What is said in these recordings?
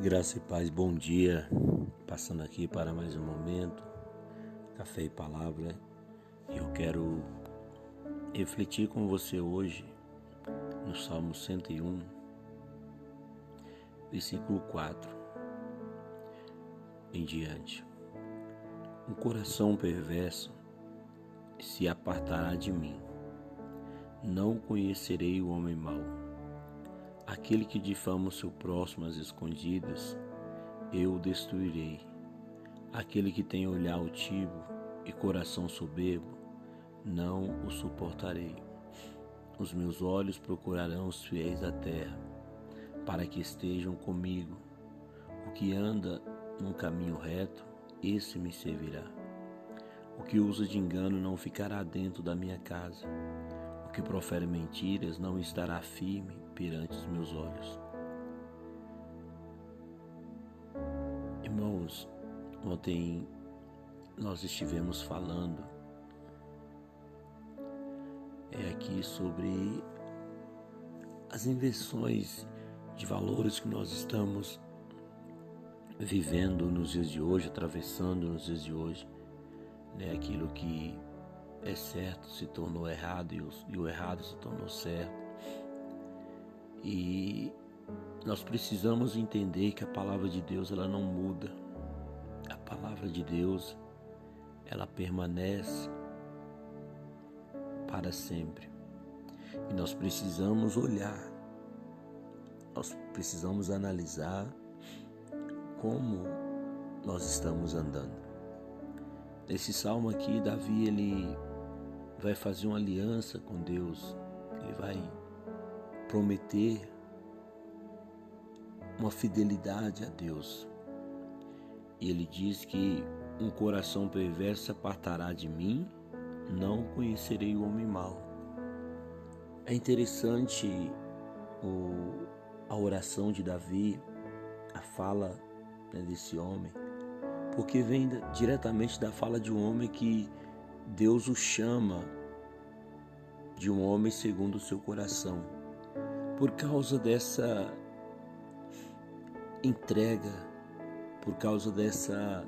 Graça e paz, bom dia. Passando aqui para mais um momento, café e palavra. Eu quero refletir com você hoje no Salmo 101, versículo 4 em diante. Um coração perverso se apartará de mim. Não conhecerei o homem mau Aquele que difama o seu próximo às escondidas, eu o destruirei. Aquele que tem olhar altivo e coração soberbo, não o suportarei. Os meus olhos procurarão os fiéis da terra, para que estejam comigo. O que anda num caminho reto, esse me servirá. O que usa de engano não ficará dentro da minha casa. Que profere mentiras não estará firme perante os meus olhos. Irmãos, ontem nós estivemos falando é aqui sobre as inversões de valores que nós estamos vivendo nos dias de hoje, atravessando nos dias de hoje, né? Aquilo que é certo se tornou errado e o, e o errado se tornou certo. E nós precisamos entender que a palavra de Deus ela não muda. A palavra de Deus ela permanece para sempre. E nós precisamos olhar, nós precisamos analisar como nós estamos andando. Nesse salmo aqui, Davi ele vai fazer uma aliança com Deus. Ele vai prometer uma fidelidade a Deus. E ele diz que um coração perverso apartará de mim, não conhecerei o homem mau. É interessante o, a oração de Davi, a fala né, desse homem, porque vem diretamente da fala de um homem que Deus o chama de um homem segundo o seu coração por causa dessa entrega, por causa dessa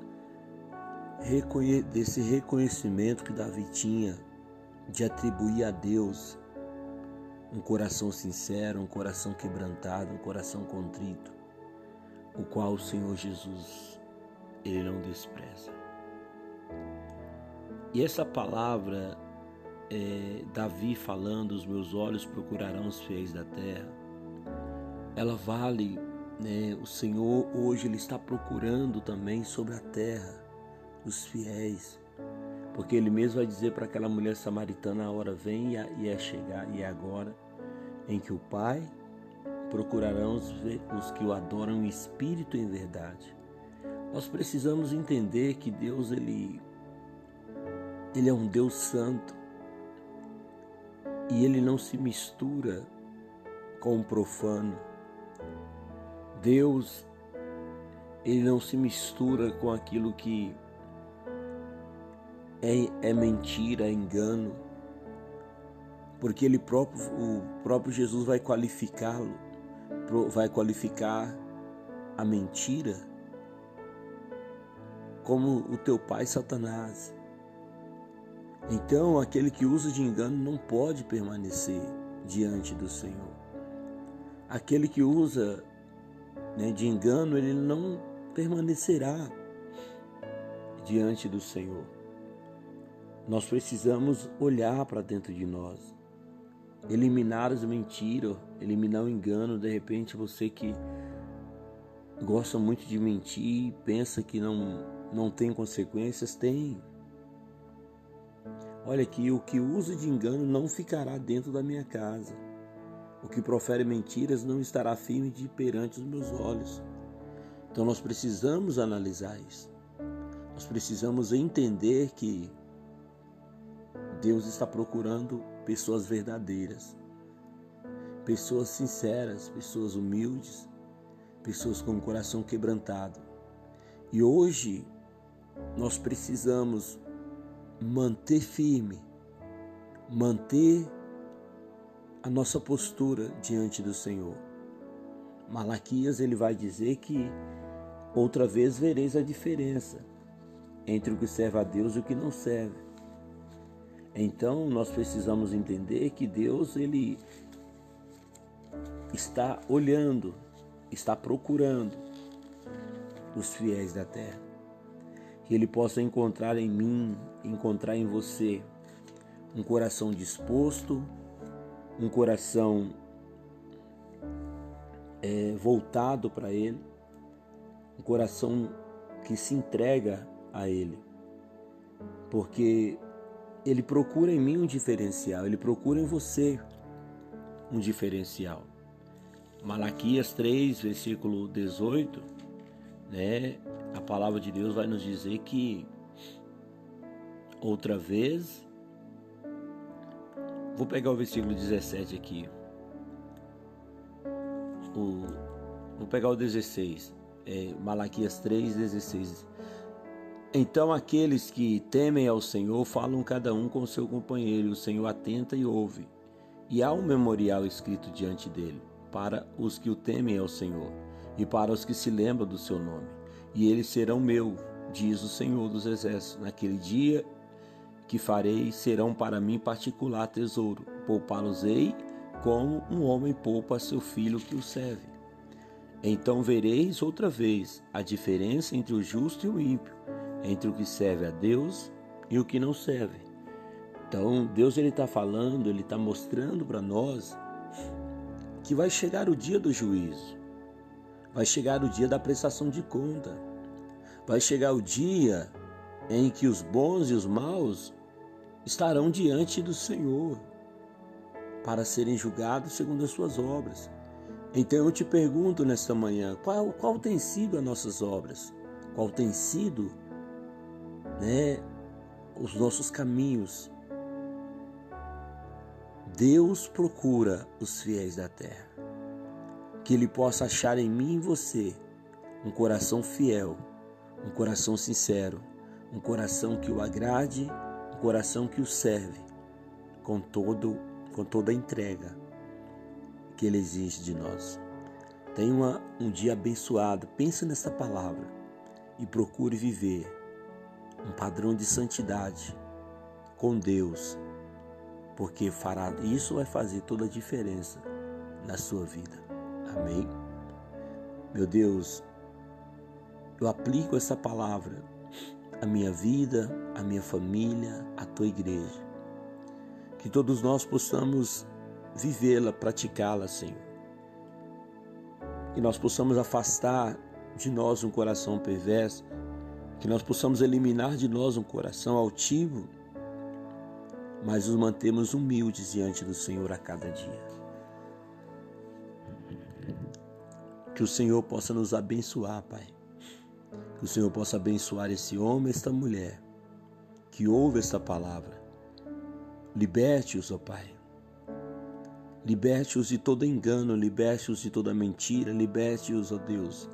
desse reconhecimento que Davi tinha de atribuir a Deus um coração sincero, um coração quebrantado, um coração contrito, o qual o Senhor Jesus ele não despreza. E essa palavra é, Davi falando, os meus olhos procurarão os fiéis da terra, ela vale, né, o Senhor hoje ele está procurando também sobre a terra os fiéis, porque ele mesmo vai dizer para aquela mulher samaritana: a hora vem e é chegar, e é agora, em que o Pai procurarão os, os que o adoram em espírito e em verdade. Nós precisamos entender que Deus ele, ele é um Deus santo e ele não se mistura com o profano. Deus, ele não se mistura com aquilo que é, é mentira, é engano, porque ele próprio, o próprio Jesus vai qualificá-lo, vai qualificar a mentira como o teu pai Satanás. Então, aquele que usa de engano não pode permanecer diante do Senhor. Aquele que usa né, de engano, ele não permanecerá diante do Senhor. Nós precisamos olhar para dentro de nós, eliminar as mentiras, eliminar o engano. De repente, você que gosta muito de mentir, pensa que não, não tem consequências, tem. Olha aqui, o que usa de engano não ficará dentro da minha casa. O que profere mentiras não estará firme de perante os meus olhos. Então nós precisamos analisar isso. Nós precisamos entender que Deus está procurando pessoas verdadeiras, pessoas sinceras, pessoas humildes, pessoas com o coração quebrantado. E hoje nós precisamos manter firme, manter a nossa postura diante do Senhor. Malaquias ele vai dizer que outra vez vereis a diferença entre o que serve a Deus e o que não serve. Então nós precisamos entender que Deus ele está olhando, está procurando os fiéis da terra. Que ele possa encontrar em mim, encontrar em você um coração disposto, um coração é, voltado para Ele, um coração que se entrega a Ele, porque Ele procura em mim um diferencial, Ele procura em você um diferencial. Malaquias 3, versículo 18, né, a palavra de Deus vai nos dizer que outra vez, vou pegar o versículo 17 aqui, o, vou pegar o 16, é, Malaquias 3, 16. Então aqueles que temem ao Senhor falam cada um com seu companheiro, o Senhor atenta e ouve. E há um memorial escrito diante dele, para os que o temem ao Senhor, e para os que se lembram do seu nome. E eles serão meu, diz o Senhor dos Exércitos. Naquele dia que farei, serão para mim particular tesouro. Poupá-los-ei como um homem poupa seu filho que o serve. Então vereis outra vez a diferença entre o justo e o ímpio, entre o que serve a Deus e o que não serve. Então Deus ele está falando, ele está mostrando para nós que vai chegar o dia do juízo, vai chegar o dia da prestação de conta, vai chegar o dia em que os bons e os maus estarão diante do Senhor para serem julgados segundo as suas obras. Então eu te pergunto nesta manhã, qual, qual tem sido as nossas obras? Qual tem sido né, os nossos caminhos? Deus procura os fiéis da terra. Que Ele possa achar em mim e em você um coração fiel, um coração sincero, um coração que o agrade, um coração que o serve com todo com toda a entrega que Ele exige de nós. Tenha uma, um dia abençoado. Pense nessa palavra e procure viver um padrão de santidade com Deus, porque fará isso vai fazer toda a diferença na sua vida. Amém. Meu Deus, eu aplico essa palavra à minha vida, à minha família, à tua igreja que todos nós possamos vivê-la, praticá-la, Senhor. Que nós possamos afastar de nós um coração perverso, que nós possamos eliminar de nós um coração altivo, mas nos mantemos humildes diante do Senhor a cada dia. Que o Senhor possa nos abençoar, Pai. Que o Senhor possa abençoar esse homem, esta mulher, que ouve esta palavra Liberte-os, ó Pai. Liberte-os de todo engano, liberte-os de toda mentira, liberte-os, ó Deus,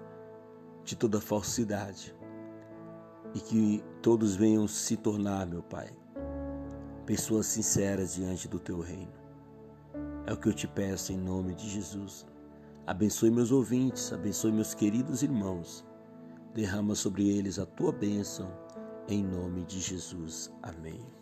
de toda falsidade. E que todos venham se tornar, meu Pai, pessoas sinceras diante do Teu reino. É o que eu te peço em nome de Jesus. Abençoe meus ouvintes, abençoe meus queridos irmãos. Derrama sobre eles a tua bênção, em nome de Jesus. Amém.